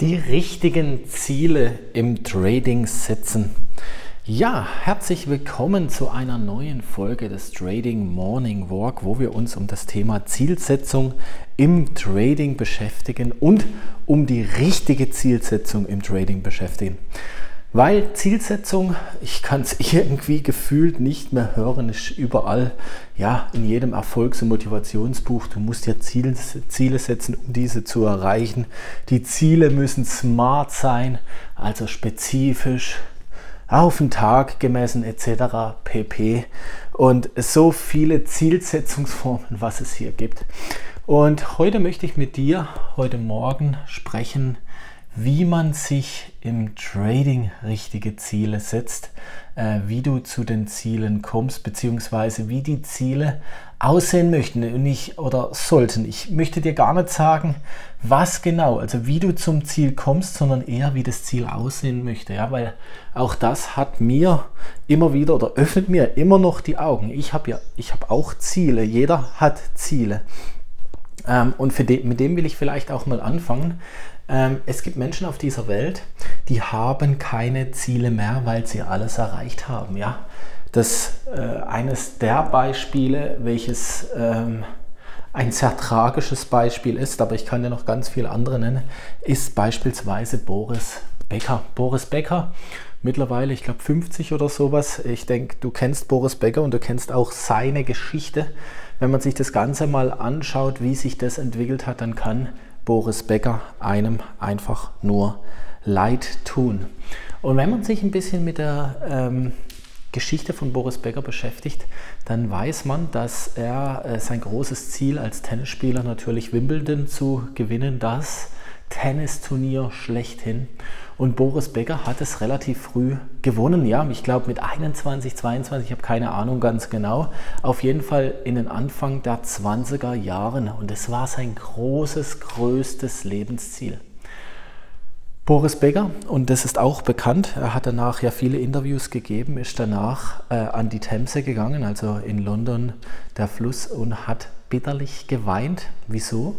Die richtigen Ziele im Trading setzen. Ja, herzlich willkommen zu einer neuen Folge des Trading Morning Walk, wo wir uns um das Thema Zielsetzung im Trading beschäftigen und um die richtige Zielsetzung im Trading beschäftigen. Weil Zielsetzung, ich kann es irgendwie gefühlt nicht mehr hören, ist überall, ja, in jedem Erfolgs- und Motivationsbuch. Du musst dir Ziele, Ziele setzen, um diese zu erreichen. Die Ziele müssen smart sein, also spezifisch, auf den Tag gemessen etc. pp. Und so viele Zielsetzungsformen, was es hier gibt. Und heute möchte ich mit dir, heute Morgen sprechen, wie man sich im Trading richtige Ziele setzt, äh, wie du zu den Zielen kommst, beziehungsweise wie die Ziele aussehen möchten und nicht oder sollten. Ich möchte dir gar nicht sagen, was genau, also wie du zum Ziel kommst, sondern eher wie das Ziel aussehen möchte, ja, weil auch das hat mir immer wieder oder öffnet mir immer noch die Augen. Ich habe ja, ich habe auch Ziele. Jeder hat Ziele. Ähm, und de mit dem will ich vielleicht auch mal anfangen. Ähm, es gibt Menschen auf dieser Welt, die haben keine Ziele mehr, weil sie alles erreicht haben. Ja? Das äh, eines der Beispiele, welches ähm, ein sehr tragisches Beispiel ist, aber ich kann dir noch ganz viele andere nennen, ist beispielsweise Boris Becker. Boris Becker, mittlerweile, ich glaube 50 oder sowas. Ich denke, du kennst Boris Becker und du kennst auch seine Geschichte. Wenn man sich das Ganze mal anschaut, wie sich das entwickelt hat, dann kann Boris Becker einem einfach nur leid tun. Und wenn man sich ein bisschen mit der ähm, Geschichte von Boris Becker beschäftigt, dann weiß man, dass er äh, sein großes Ziel als Tennisspieler natürlich Wimbledon zu gewinnen, das Tennisturnier schlechthin. Und Boris Becker hat es relativ früh gewonnen, ja, ich glaube mit 21, 22, ich habe keine Ahnung ganz genau. Auf jeden Fall in den Anfang der 20er Jahren und es war sein großes, größtes Lebensziel. Boris Becker, und das ist auch bekannt, er hat danach ja viele Interviews gegeben, ist danach äh, an die Themse gegangen, also in London der Fluss, und hat bitterlich geweint. Wieso?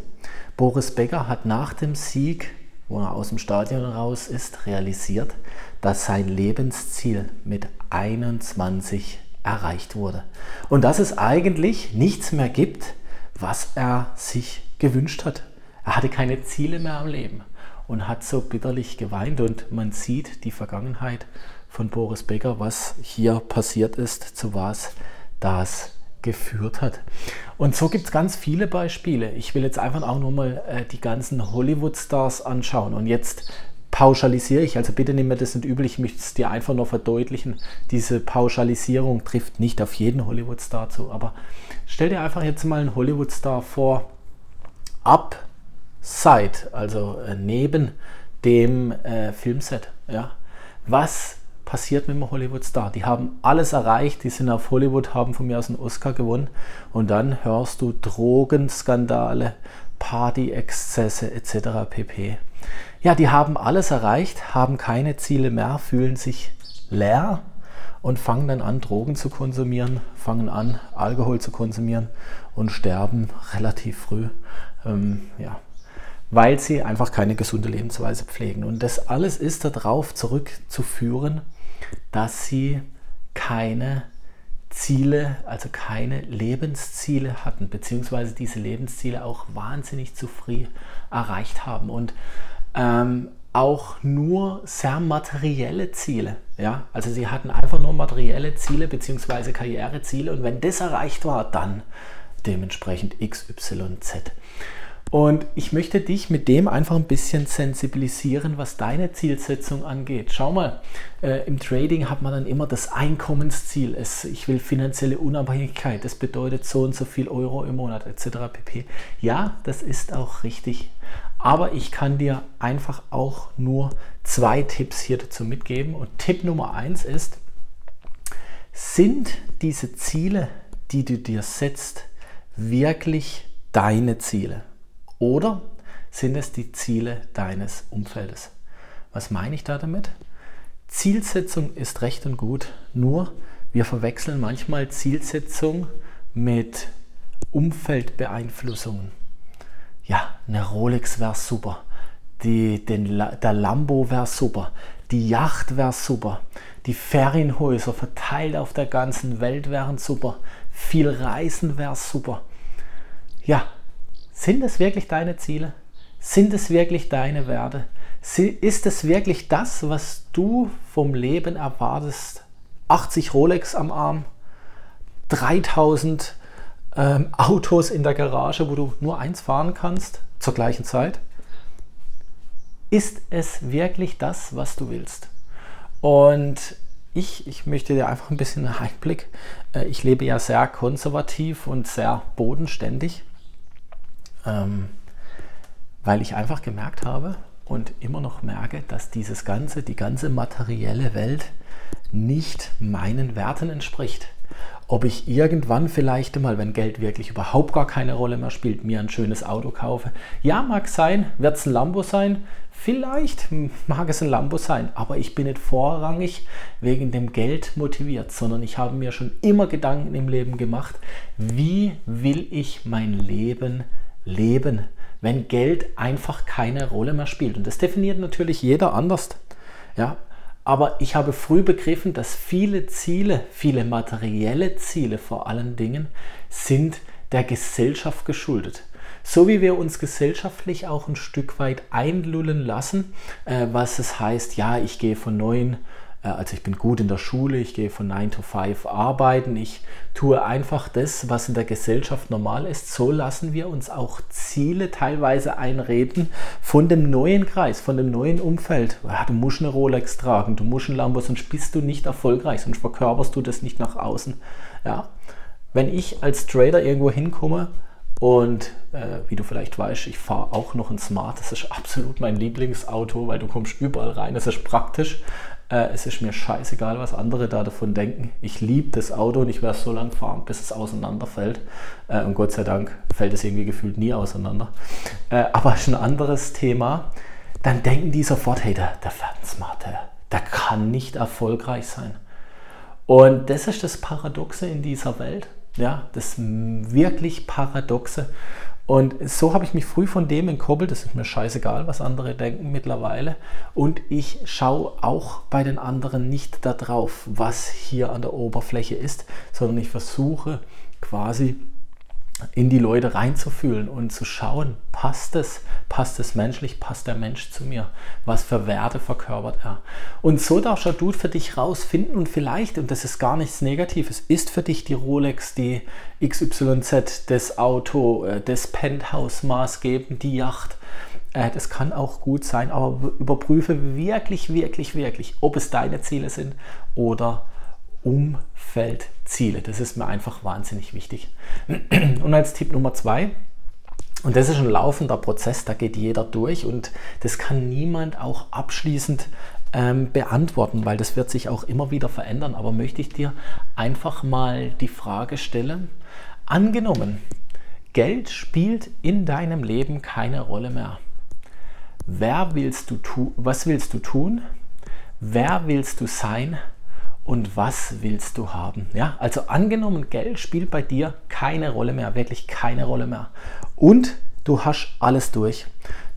Boris Becker hat nach dem Sieg wo er aus dem Stadion raus ist, realisiert, dass sein Lebensziel mit 21 erreicht wurde. Und dass es eigentlich nichts mehr gibt, was er sich gewünscht hat. Er hatte keine Ziele mehr am Leben und hat so bitterlich geweint. Und man sieht die Vergangenheit von Boris Becker, was hier passiert ist, zu was das geführt hat. Und so gibt es ganz viele Beispiele. Ich will jetzt einfach auch nur mal äh, die ganzen Hollywood-Stars anschauen. Und jetzt pauschalisiere ich, also bitte nimm mir das nicht übel, ich möchte es dir einfach nur verdeutlichen. Diese Pauschalisierung trifft nicht auf jeden Hollywood-Star zu. Aber stell dir einfach jetzt mal einen Hollywood-Star vor, upside, also äh, neben dem äh, Filmset. Ja? Was passiert mit einem Hollywood-Star. Die haben alles erreicht, die sind auf Hollywood, haben von mir aus einen Oscar gewonnen und dann hörst du Drogenskandale, Party-Exzesse etc. pp. Ja, die haben alles erreicht, haben keine Ziele mehr, fühlen sich leer und fangen dann an, Drogen zu konsumieren, fangen an, Alkohol zu konsumieren und sterben relativ früh. Ähm, ja, weil sie einfach keine gesunde Lebensweise pflegen. Und das alles ist darauf zurückzuführen, dass sie keine Ziele, also keine Lebensziele hatten, beziehungsweise diese Lebensziele auch wahnsinnig zu früh erreicht haben und ähm, auch nur sehr materielle Ziele. Ja? Also sie hatten einfach nur materielle Ziele beziehungsweise Karriereziele und wenn das erreicht war, dann dementsprechend XYZ. Und ich möchte dich mit dem einfach ein bisschen sensibilisieren, was deine Zielsetzung angeht. Schau mal, äh, im Trading hat man dann immer das Einkommensziel. Es, ich will finanzielle Unabhängigkeit. Das bedeutet so und so viel Euro im Monat etc. pp. Ja, das ist auch richtig. Aber ich kann dir einfach auch nur zwei Tipps hier dazu mitgeben. Und Tipp Nummer eins ist, sind diese Ziele, die du dir setzt, wirklich deine Ziele? Oder sind es die Ziele deines Umfeldes? Was meine ich da damit? Zielsetzung ist recht und gut, nur wir verwechseln manchmal Zielsetzung mit Umfeldbeeinflussungen. Ja, eine Rolex wäre super. die, den, der Lambo wäre super, die Yacht wäre super, die Ferienhäuser verteilt auf der ganzen Welt wären super, viel Reisen wäre super. Ja, sind es wirklich deine Ziele? Sind es wirklich deine Werte? Ist es wirklich das, was du vom Leben erwartest? 80 Rolex am Arm, 3000 ähm, Autos in der Garage, wo du nur eins fahren kannst zur gleichen Zeit? Ist es wirklich das, was du willst? Und ich, ich möchte dir einfach ein bisschen einen Einblick. Äh, ich lebe ja sehr konservativ und sehr bodenständig, ähm, weil ich einfach gemerkt habe und immer noch merke, dass dieses ganze, die ganze materielle Welt nicht meinen Werten entspricht ob ich irgendwann vielleicht mal, wenn Geld wirklich überhaupt gar keine Rolle mehr spielt, mir ein schönes Auto kaufe. Ja, mag sein, wird es ein Lambo sein. Vielleicht mag es ein Lambo sein, aber ich bin nicht vorrangig wegen dem Geld motiviert, sondern ich habe mir schon immer Gedanken im Leben gemacht, wie will ich mein Leben leben, wenn Geld einfach keine Rolle mehr spielt. Und das definiert natürlich jeder anders. Ja, aber ich habe früh begriffen, dass viele Ziele, viele materielle Ziele vor allen Dingen, sind der Gesellschaft geschuldet. So wie wir uns gesellschaftlich auch ein Stück weit einlullen lassen, äh, was es heißt, ja, ich gehe von neuen also ich bin gut in der Schule, ich gehe von 9 to 5 arbeiten, ich tue einfach das, was in der Gesellschaft normal ist. So lassen wir uns auch Ziele teilweise einreden von dem neuen Kreis, von dem neuen Umfeld. Ja, du musst eine Rolex tragen, du musst ein Lambo, sonst bist du nicht erfolgreich, sonst verkörperst du das nicht nach außen. Ja? Wenn ich als Trader irgendwo hinkomme, und äh, wie du vielleicht weißt, ich fahre auch noch ein Smart. Das ist absolut mein Lieblingsauto, weil du kommst überall rein. Das ist praktisch. Äh, es ist mir scheißegal, was andere da davon denken. Ich liebe das Auto und ich werde so lange fahren, bis es auseinanderfällt. Äh, und Gott sei Dank fällt es irgendwie gefühlt nie auseinander. Äh, aber ist ein anderes Thema. Dann denken die sofort, hey, der, der fährt ein Smart, der, der kann nicht erfolgreich sein. Und das ist das Paradoxe in dieser Welt. Ja, das wirklich Paradoxe. Und so habe ich mich früh von dem entkoppelt. Das ist mir scheißegal, was andere denken mittlerweile. Und ich schaue auch bei den anderen nicht darauf, was hier an der Oberfläche ist, sondern ich versuche quasi in die Leute reinzufühlen und zu schauen, passt es, passt es menschlich, passt der Mensch zu mir, was für Werte verkörpert er. Und so darfst du für dich rausfinden und vielleicht, und das ist gar nichts Negatives, ist für dich die Rolex, die XYZ, das Auto, äh, das Penthouse maßgebend, die Yacht. Äh, das kann auch gut sein, aber überprüfe wirklich, wirklich, wirklich, ob es deine Ziele sind oder Umfeldziele. Das ist mir einfach wahnsinnig wichtig. Und als Tipp Nummer zwei, und das ist ein laufender Prozess, da geht jeder durch und das kann niemand auch abschließend ähm, beantworten, weil das wird sich auch immer wieder verändern. Aber möchte ich dir einfach mal die Frage stellen, angenommen, Geld spielt in deinem Leben keine Rolle mehr. Wer willst du tu was willst du tun? Wer willst du sein? Und was willst du haben? Ja, also angenommen, Geld spielt bei dir keine Rolle mehr, wirklich keine Rolle mehr. Und du hast alles durch.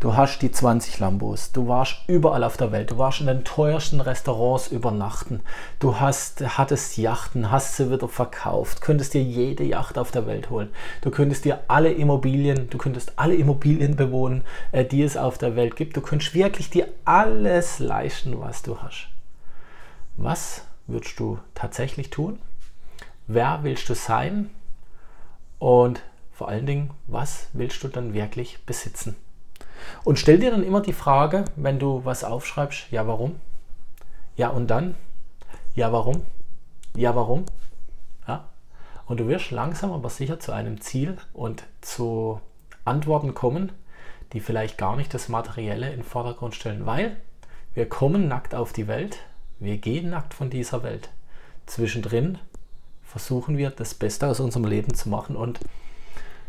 Du hast die 20 Lambos, du warst überall auf der Welt, du warst in den teuersten Restaurants übernachten, du hast, hattest Yachten, hast sie wieder verkauft, könntest dir jede Yacht auf der Welt holen, du könntest dir alle Immobilien, du könntest alle Immobilien bewohnen, äh, die es auf der Welt gibt, du könntest wirklich dir alles leisten, was du hast. Was würdest du tatsächlich tun? Wer willst du sein? Und vor allen Dingen, was willst du dann wirklich besitzen? Und stell dir dann immer die Frage, wenn du was aufschreibst, ja warum? Ja und dann? Ja warum? Ja warum? Ja? Und du wirst langsam aber sicher zu einem Ziel und zu Antworten kommen, die vielleicht gar nicht das Materielle in den Vordergrund stellen, weil wir kommen nackt auf die Welt, wir gehen nackt von dieser Welt. Zwischendrin versuchen wir das Beste aus unserem Leben zu machen und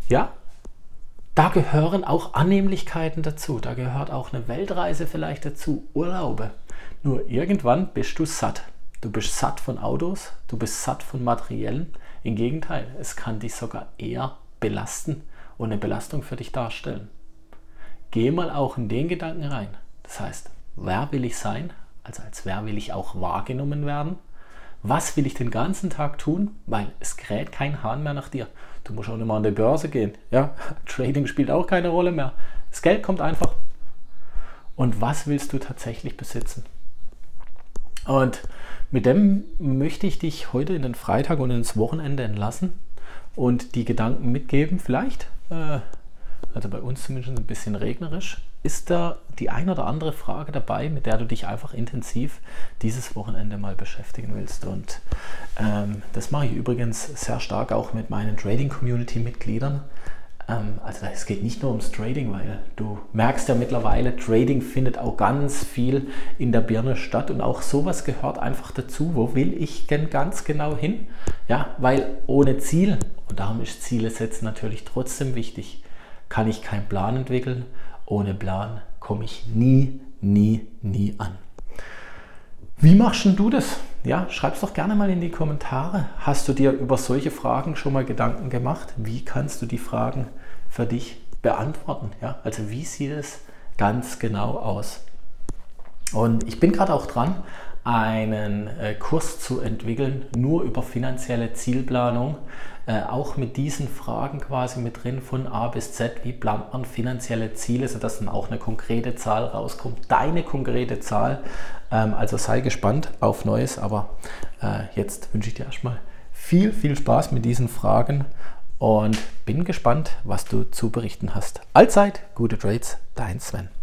ja, da gehören auch Annehmlichkeiten dazu. Da gehört auch eine Weltreise vielleicht dazu, Urlaube. Nur irgendwann bist du satt. Du bist satt von Autos, du bist satt von Materiellen. Im Gegenteil, es kann dich sogar eher belasten und eine Belastung für dich darstellen. geh mal auch in den Gedanken rein. Das heißt, wer will ich sein? Also als wer will ich auch wahrgenommen werden? Was will ich den ganzen Tag tun? Weil es kräht kein Hahn mehr nach dir. Du musst auch nicht mal an die Börse gehen. Ja, Trading spielt auch keine Rolle mehr. Das Geld kommt einfach. Und was willst du tatsächlich besitzen? Und mit dem möchte ich dich heute in den Freitag und ins Wochenende entlassen und die Gedanken mitgeben. Vielleicht, äh, also bei uns zumindest ein bisschen regnerisch, ist da die ein oder andere Frage dabei, mit der du dich einfach intensiv dieses Wochenende mal beschäftigen willst. Und ähm, das mache ich übrigens sehr stark auch mit meinen Trading-Community-Mitgliedern. Ähm, also es geht nicht nur ums Trading, weil du merkst ja mittlerweile, Trading findet auch ganz viel in der Birne statt und auch sowas gehört einfach dazu. Wo will ich denn ganz genau hin? Ja, weil ohne Ziel, und darum ist Ziele setzen natürlich trotzdem wichtig, kann ich keinen Plan entwickeln. Ohne Plan komme ich nie, nie, nie an. Wie machst du das? Ja, es doch gerne mal in die Kommentare. Hast du dir über solche Fragen schon mal Gedanken gemacht? Wie kannst du die Fragen für dich beantworten? Ja, also wie sieht es ganz genau aus? Und ich bin gerade auch dran, einen äh, Kurs zu entwickeln, nur über finanzielle Zielplanung, äh, auch mit diesen Fragen quasi mit drin von A bis Z, wie plant man finanzielle Ziele, sodass dann auch eine konkrete Zahl rauskommt, deine konkrete Zahl. Ähm, also sei gespannt auf Neues, aber äh, jetzt wünsche ich dir erstmal viel, viel Spaß mit diesen Fragen und bin gespannt, was du zu berichten hast. Allzeit, gute Trades, dein Sven.